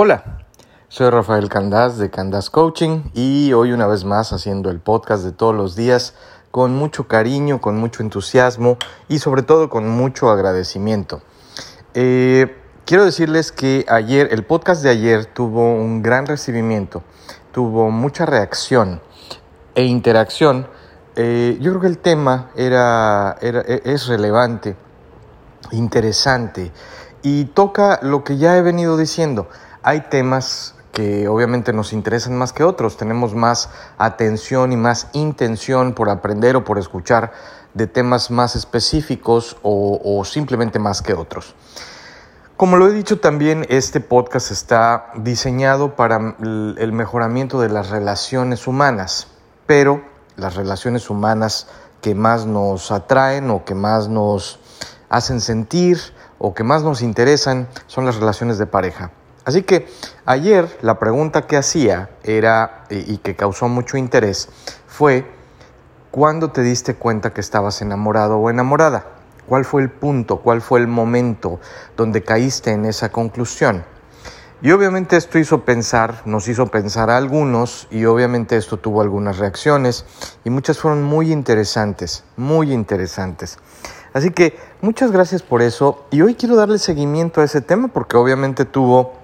Hola, soy Rafael Candás de Candás Coaching y hoy una vez más haciendo el podcast de todos los días con mucho cariño, con mucho entusiasmo y sobre todo con mucho agradecimiento. Eh, quiero decirles que ayer, el podcast de ayer tuvo un gran recibimiento, tuvo mucha reacción e interacción. Eh, yo creo que el tema era, e, es relevante, interesante y toca lo que ya he venido diciendo hay temas que obviamente nos interesan más que otros, tenemos más atención y más intención por aprender o por escuchar de temas más específicos o, simplemente más que otros. Como lo he dicho también, este podcast está diseñado para el mejoramiento de las relaciones humanas, pero las relaciones humanas que más nos atraen o que más nos hacen sentir o que más nos interesan son las relaciones de pareja. Así que ayer la pregunta que hacía era, y que causó mucho interés, fue, ¿cuándo te diste cuenta que estabas enamorado o enamorada? ¿Cuál fue el punto, cuál fue el momento donde caíste en esa conclusión? Y obviamente esto hizo pensar, nos hizo pensar a algunos y obviamente esto tuvo algunas reacciones y muchas fueron muy interesantes, muy interesantes. Así que muchas gracias por eso y hoy quiero darle seguimiento a ese tema porque obviamente tuvo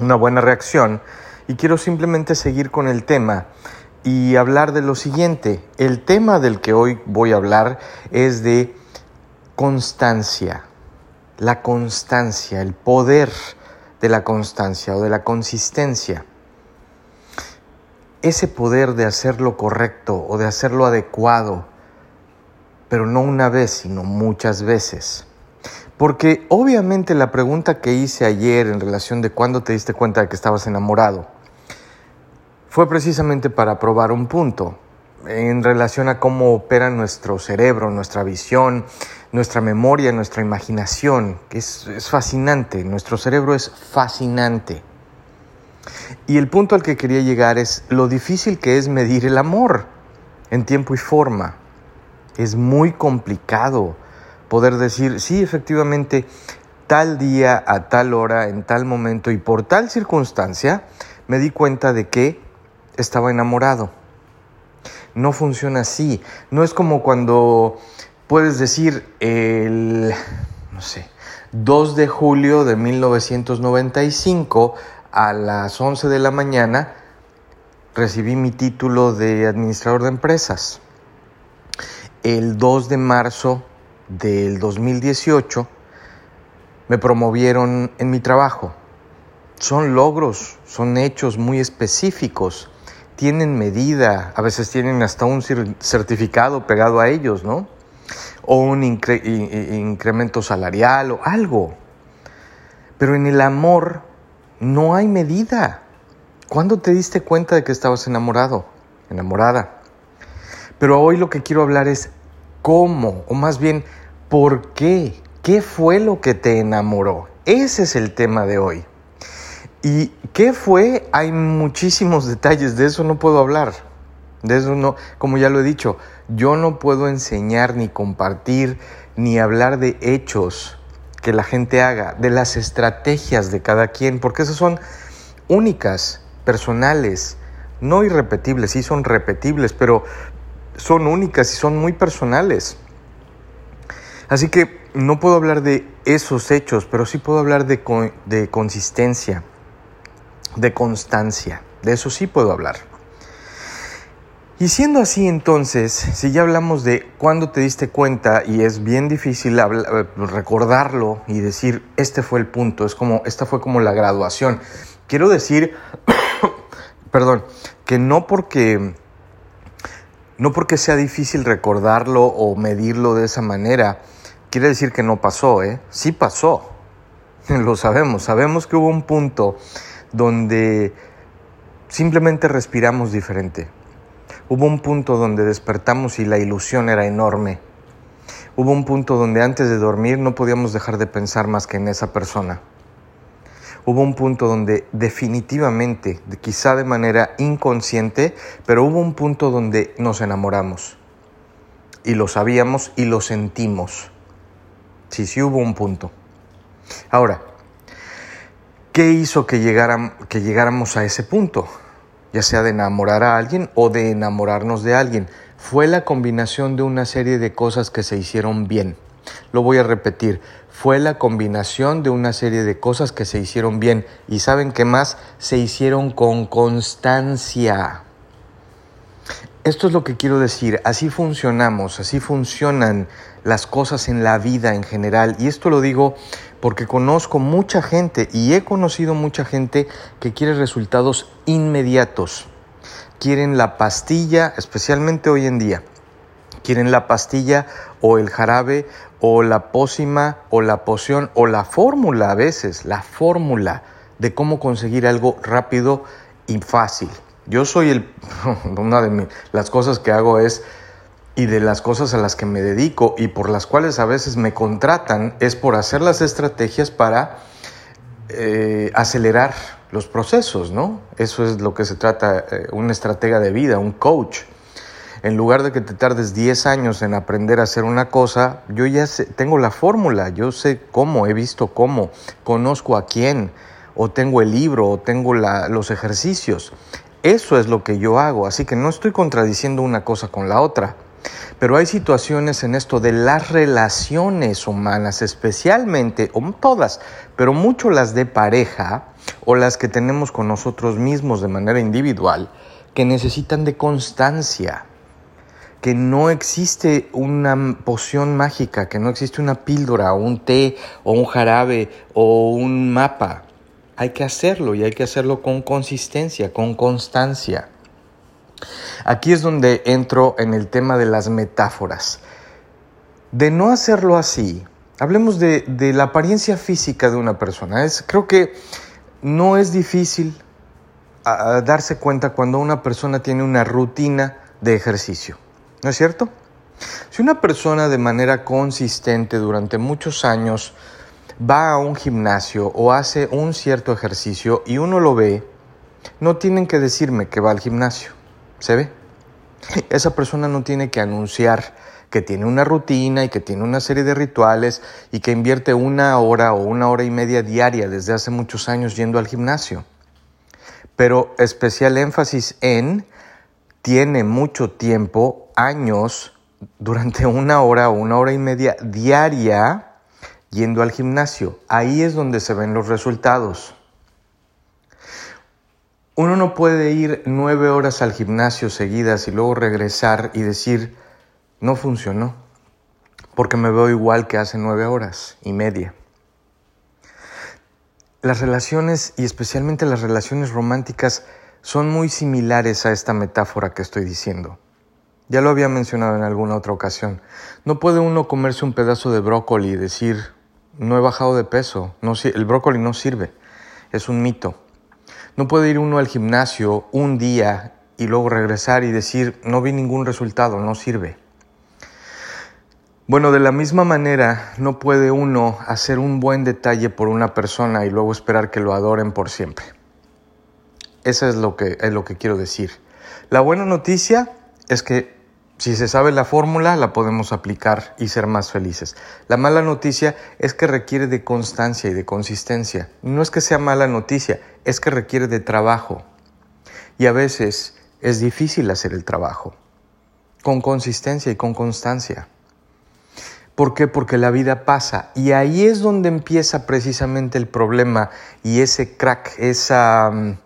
una buena reacción y quiero simplemente seguir con el tema y hablar de lo siguiente. El tema del que hoy voy a hablar es de constancia, la constancia, el poder de la constancia o de la consistencia. Ese poder de hacer lo correcto o de hacerlo adecuado, pero no una vez, sino muchas veces. Porque obviamente la pregunta que hice ayer en relación de cuándo te diste cuenta de que estabas enamorado fue precisamente para probar un punto en relación a cómo opera nuestro cerebro, nuestra visión, nuestra memoria, nuestra imaginación, es, es fascinante, nuestro cerebro es fascinante. Y el punto al que quería llegar es lo difícil que es medir el amor en tiempo y forma. Es muy complicado poder decir, sí, efectivamente, tal día, a tal hora, en tal momento y por tal circunstancia, me di cuenta de que estaba enamorado. No funciona así. No es como cuando puedes decir el, no sé, 2 de julio de 1995 a las 11 de la mañana recibí mi título de administrador de empresas. El 2 de marzo del 2018 me promovieron en mi trabajo. Son logros, son hechos muy específicos, tienen medida, a veces tienen hasta un certificado pegado a ellos, ¿no? O un incremento salarial o algo. Pero en el amor no hay medida. ¿Cuándo te diste cuenta de que estabas enamorado, enamorada? Pero hoy lo que quiero hablar es cómo, o más bien, ¿Por qué? ¿Qué fue lo que te enamoró? Ese es el tema de hoy. ¿Y qué fue? Hay muchísimos detalles, de eso no puedo hablar. De eso no, como ya lo he dicho, yo no puedo enseñar ni compartir ni hablar de hechos que la gente haga, de las estrategias de cada quien, porque esas son únicas, personales, no irrepetibles, sí son repetibles, pero son únicas y son muy personales. Así que no puedo hablar de esos hechos, pero sí puedo hablar de, de consistencia, de constancia. De eso sí puedo hablar. Y siendo así entonces, si ya hablamos de cuándo te diste cuenta y es bien difícil eh, recordarlo y decir, este fue el punto, es como, esta fue como la graduación. Quiero decir, perdón, que no porque, no porque sea difícil recordarlo o medirlo de esa manera, quiere decir que no pasó, ¿eh? Sí pasó. Lo sabemos. Sabemos que hubo un punto donde simplemente respiramos diferente. Hubo un punto donde despertamos y la ilusión era enorme. Hubo un punto donde antes de dormir no podíamos dejar de pensar más que en esa persona. Hubo un punto donde definitivamente, quizá de manera inconsciente, pero hubo un punto donde nos enamoramos. Y lo sabíamos y lo sentimos. Sí, sí hubo un punto. Ahora, ¿Qué hizo que, que llegáramos a ese punto? Ya sea de enamorar a alguien o de enamorarnos de alguien. Fue la combinación de una serie de cosas que se hicieron bien. Lo voy a repetir. Fue la combinación de una serie de cosas que se hicieron bien. ¿Y saben qué más? Se hicieron con constancia. Esto es lo que quiero decir, así funcionamos, así funcionan las cosas en la vida en general. Y esto lo digo porque conozco mucha gente y he conocido mucha gente que quiere resultados inmediatos. Quieren la pastilla, especialmente hoy en día. Quieren la pastilla o el jarabe o la pócima o la poción o la fórmula a veces, la fórmula de cómo conseguir algo rápido y fácil. Yo soy el, una de las cosas que hago es, y de las cosas a las que me dedico y por las cuales a veces me contratan, es por hacer las estrategias para eh, acelerar los procesos, ¿no? Eso es lo que se trata, eh, un estratega de vida, un coach. En lugar de que te tardes 10 años en aprender a hacer una cosa, yo ya tengo la fórmula, yo sé cómo, he visto cómo, conozco a quién, o tengo el libro, o tengo los ejercicios. Eso es lo que yo hago, así que no estoy contradiciendo una cosa con la otra. Pero hay situaciones en esto de las relaciones humanas, especialmente, o todas, pero mucho las de pareja o las que tenemos con nosotros mismos de manera individual, que necesitan de constancia, que no existe una poción mágica, que no existe una píldora o un té o un jarabe o un mapa hay que hacerlo y hay que hacerlo con consistencia, con constancia. Aquí es donde entro en el tema de las metáforas. De no hacerlo así, hablemos de, la apariencia física de una persona. Es, creo que no es difícil darse cuenta cuando una persona tiene una rutina de ejercicio. ¿No es cierto? Si una persona de manera consistente durante muchos años va a un gimnasio o hace un cierto ejercicio y uno lo ve, no tienen que decirme que va al gimnasio. ¿Se ve? Esa persona no tiene que anunciar que tiene una rutina y que tiene una serie de rituales y que invierte una hora o una hora y media diaria desde hace muchos años yendo al gimnasio. Pero especial énfasis en tiene mucho tiempo, años, durante una hora o una hora y media diaria yendo al gimnasio. Ahí es donde se ven los resultados. Uno no puede ir nueve horas al gimnasio seguidas y luego regresar y decir, no funcionó, porque me veo igual que hace nueve horas y media. Las relaciones, y especialmente las relaciones románticas, son muy similares a esta metáfora que estoy diciendo. Ya lo había mencionado en alguna otra ocasión. No puede uno comerse un pedazo de brócoli y decir, no he bajado de peso, no, el brócoli no sirve, es un mito. No puede ir uno al gimnasio un día y luego regresar y decir, no vi ningún resultado, no sirve. Bueno, de la misma manera, no puede uno hacer un buen detalle por una persona y luego esperar que lo adoren por siempre. Eso es lo que, es lo que quiero decir. La buena noticia es que si se sabe la fórmula, la podemos aplicar y ser más felices. La mala noticia es que requiere de constancia y de consistencia. No es que sea mala noticia, es que requiere de trabajo. Y a veces es difícil hacer el trabajo, con consistencia y con constancia. ¿Por qué? Porque la vida pasa. Y ahí es donde empieza precisamente el problema y ese crack, esa mm,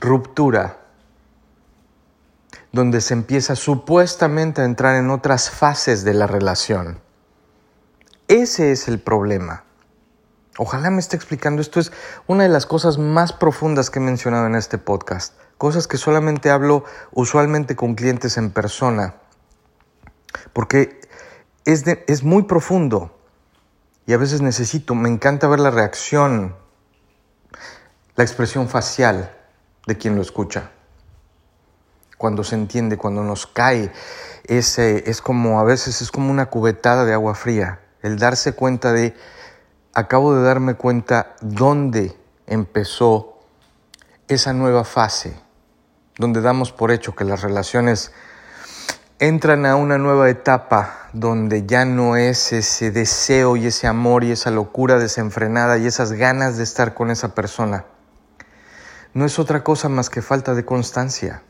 ruptura donde se empieza supuestamente a entrar en otras fases de la relación. Ese es el problema. Ojalá me esté explicando. Esto es una de las cosas más profundas que he mencionado en este podcast. Cosas que solamente hablo usualmente con clientes en persona. Porque es, es muy profundo. Y a veces necesito, me encanta ver la reacción, la expresión facial de quien lo escucha cuando se entiende, cuando nos cae, ese, es como a veces es como una cubetada de agua fría, el darse cuenta de, acabo de darme cuenta dónde empezó esa nueva fase, donde damos por hecho que las relaciones entran a una nueva etapa donde ya no es ese deseo y ese amor y esa locura desenfrenada y esas ganas de estar con esa persona no es otra cosa más que falta de constancia.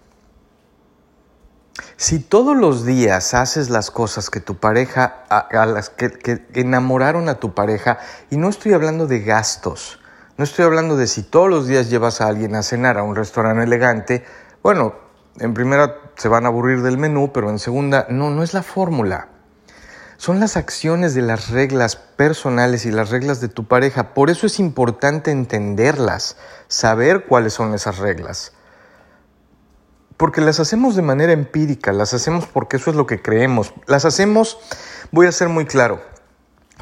Si todos los días haces las cosas que tu pareja, a, las que, enamoraron a tu pareja, y no estoy hablando de gastos, no estoy hablando de si todos los días llevas a alguien a cenar a un restaurante elegante, bueno, en primera se van a aburrir del menú, pero en segunda, no, no es la fórmula. Son las acciones de las reglas personales y las reglas de tu pareja. Por eso es importante entenderlas, saber cuáles son esas reglas porque las hacemos de manera empírica, las hacemos porque eso es lo que creemos, las hacemos, voy a ser muy claro,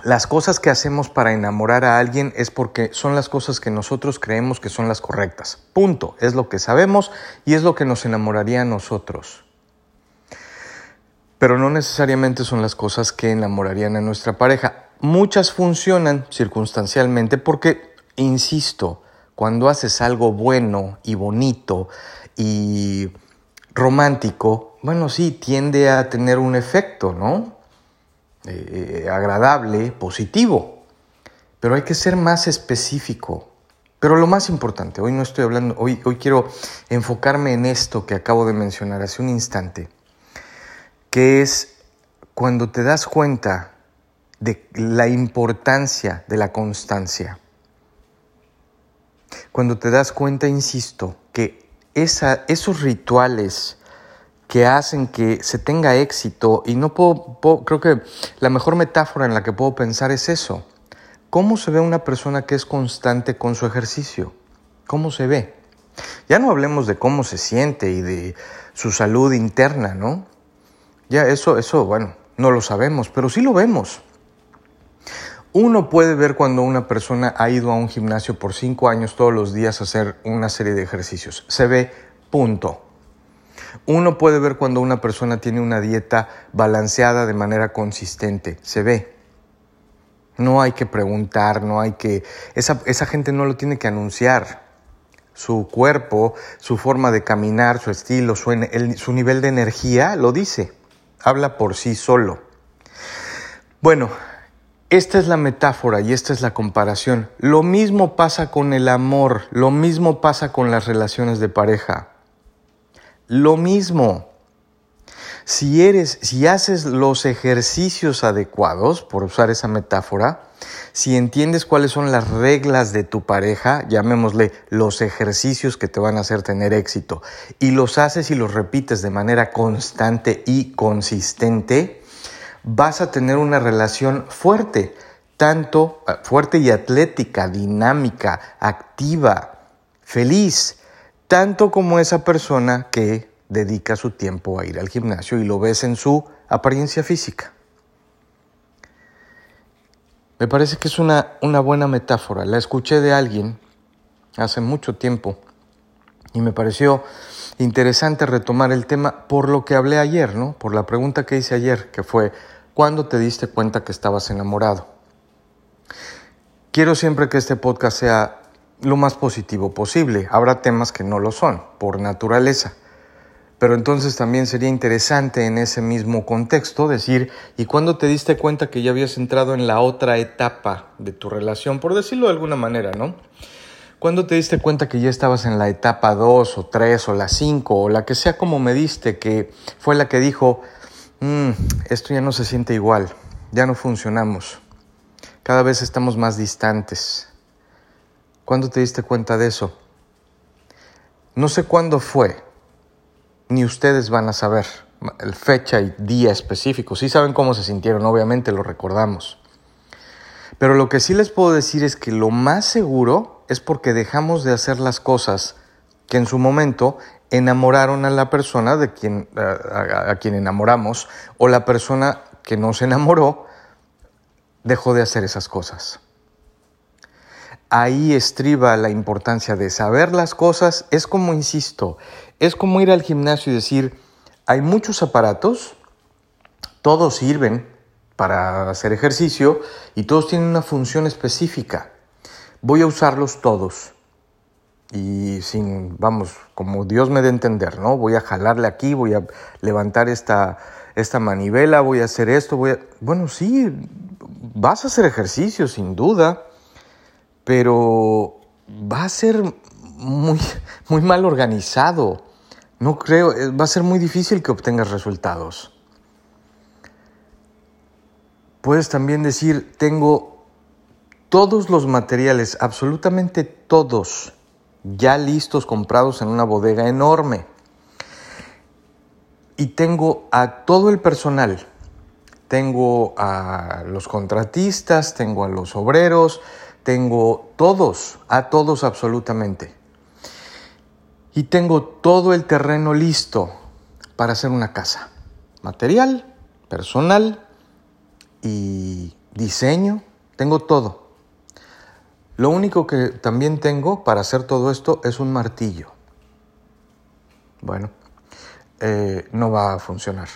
las cosas que hacemos para enamorar a alguien es porque son las cosas que nosotros creemos que son las correctas. Punto. Es lo que sabemos y es lo que nos enamoraría a nosotros. Pero no necesariamente son las cosas que enamorarían a nuestra pareja. Muchas funcionan circunstancialmente porque, insisto, cuando haces algo bueno y bonito y romántico, bueno, sí, tiende a tener un efecto, ¿no? Eh, agradable, positivo. Pero hay que ser más específico. Pero lo más importante, hoy no estoy hablando, hoy quiero enfocarme en esto que acabo de mencionar hace un instante, que es cuando te das cuenta de la importancia de la constancia. Cuando te das cuenta, insisto, que esos rituales que hacen que se tenga éxito, y no puedo, creo que la mejor metáfora en la que puedo pensar es eso. ¿Cómo se ve una persona que es constante con su ejercicio? ¿Cómo se ve? Ya no hablemos de cómo se siente y de su salud interna, ¿no? Ya eso, eso, bueno, no lo sabemos, pero sí lo vemos. Uno puede ver cuando una persona ha ido a un gimnasio por cinco años todos los días a hacer una serie de ejercicios. Se ve punto. Uno puede ver cuando una persona tiene una dieta balanceada de manera consistente. Se ve. No hay que preguntar, no hay que... Esa, esa gente no lo tiene que anunciar. Su cuerpo, su forma de caminar, su estilo, su, su nivel de energía lo dice. Habla por sí solo. Bueno, esta es la metáfora y esta es la comparación. Lo mismo pasa con el amor, lo mismo pasa con las relaciones de pareja. Lo mismo. Si eres, si haces los ejercicios adecuados, por usar esa metáfora, si entiendes cuáles son las reglas de tu pareja, llamémosle los ejercicios que te van a hacer tener éxito, y los haces y los repites de manera constante y consistente, vas a tener una relación fuerte, tanto eh, fuerte y atlética, dinámica, activa, feliz, tanto como esa persona que dedica su tiempo a ir al gimnasio y lo ves en su apariencia física. Me parece que es una, una buena metáfora. La escuché de alguien hace mucho tiempo y me pareció interesante retomar el tema por lo que hablé ayer, ¿no? Por la pregunta que hice ayer, que fue, ¿cuándo te diste cuenta que estabas enamorado? Quiero siempre que este podcast sea lo más positivo posible. Habrá temas que no lo son, por naturaleza. Pero entonces también sería interesante en ese mismo contexto decir, ¿y cuándo te diste cuenta que ya habías entrado en la otra etapa de tu relación? Por decirlo de alguna manera, ¿no? ¿Cuándo te diste cuenta que ya estabas en la etapa 2 o 3 o la 5 o la que sea como me diste, que fue la que dijo, mm, esto ya no se siente igual, ya no funcionamos, cada vez estamos más distantes? ¿Cuándo te diste cuenta de eso? No sé cuándo fue, ni ustedes van a saber el fecha y día específico. Sí saben cómo se sintieron, obviamente lo recordamos. Pero lo que sí les puedo decir es que lo más seguro es porque dejamos de hacer las cosas que en su momento enamoraron a la persona de quien, a, quien enamoramos o la persona que nos enamoró dejó de hacer esas cosas. Ahí estriba la importancia de saber las cosas. Es como, insisto, es como ir al gimnasio y decir, hay muchos aparatos, todos sirven para hacer ejercicio y todos tienen una función específica voy a usarlos todos. Y sin, vamos, como Dios me dé entender, ¿no? Voy a jalarle aquí, voy a levantar esta, esta manivela, voy a hacer esto, voy a... Bueno, sí, vas a hacer ejercicio, sin duda, pero va a ser muy, muy mal organizado. No creo, eh, va a ser muy difícil que obtengas resultados. Puedes también decir, tengo todos los materiales, absolutamente todos, ya listos, comprados en una bodega enorme. Y tengo a todo el personal. Tengo a los contratistas, tengo a los obreros, tengo todos, a todos absolutamente. Y tengo todo el terreno listo para hacer una casa. Material, personal y diseño, tengo todo. Lo único que también tengo para hacer todo esto es un martillo. Bueno, eh, no va a funcionar.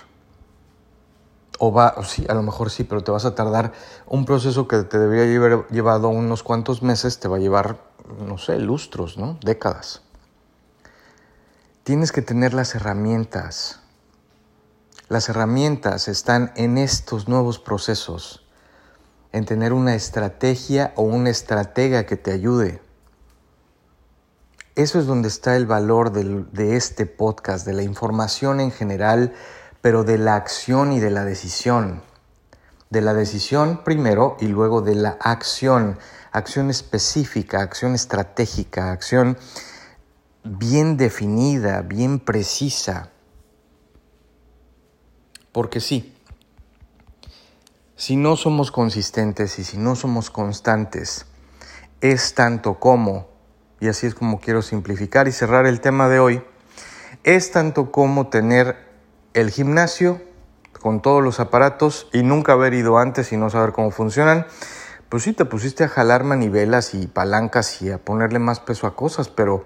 O va, sí, a lo mejor sí, pero te vas a tardar un proceso que te debería haber llevado unos cuantos meses, te va a llevar, no sé, lustros, ¿no? Décadas. Tienes que tener las herramientas. Las herramientas están en estos nuevos procesos en tener una estrategia o una estratega que te ayude. Eso es donde está el valor de este podcast, de la información en general, pero de la acción y de la decisión. De la decisión primero y luego de la acción. Acción específica, acción estratégica, acción bien definida, bien precisa. Porque sí, si no somos consistentes y si no somos constantes, es tanto como, y así es como quiero simplificar y cerrar el tema de hoy, es tanto como tener el gimnasio con todos los aparatos y nunca haber ido antes y no saber cómo funcionan. Pues sí, te pusiste a jalar manivelas y palancas y a ponerle más peso a cosas, pero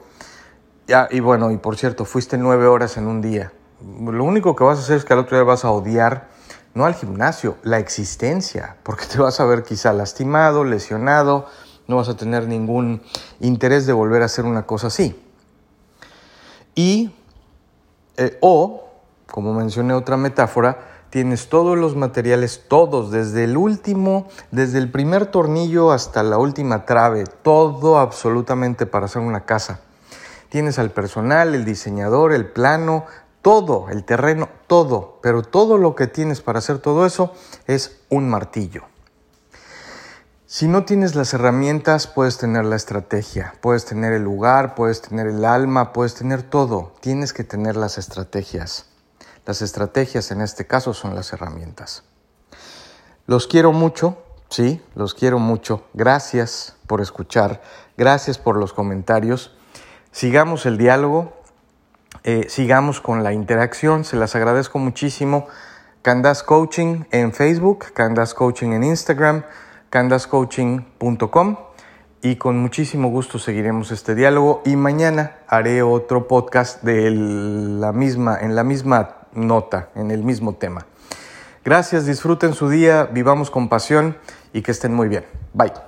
ya, y bueno, y por cierto, fuiste nueve horas en un día. Lo único que vas a hacer es que al otro día vas a odiar no al gimnasio, la existencia, porque te vas a ver quizá lastimado, lesionado, no vas a tener ningún interés de volver a hacer una cosa así. Y, eh, o, como mencioné otra metáfora, tienes todos los materiales, todos, desde el último, desde el primer tornillo hasta la última trave, todo absolutamente para hacer una casa. Tienes al personal, el diseñador, el plano, todo, el terreno, todo, pero todo lo que tienes para hacer todo eso es un martillo. Si no tienes las herramientas, puedes tener la estrategia, puedes tener el lugar, puedes tener el alma, puedes tener todo. Tienes que tener las estrategias. Las estrategias en este caso son las herramientas. Los quiero mucho, sí, los quiero mucho. Gracias por escuchar, gracias por los comentarios. Sigamos el diálogo, eh, sigamos con la interacción. Se las agradezco muchísimo. Candas Coaching en Facebook, Candas Coaching en Instagram, candascoaching.com y con muchísimo gusto seguiremos este diálogo y mañana haré otro podcast de la misma, en la misma nota, en el mismo tema. Gracias, disfruten su día, vivamos con pasión y que estén muy bien. Bye.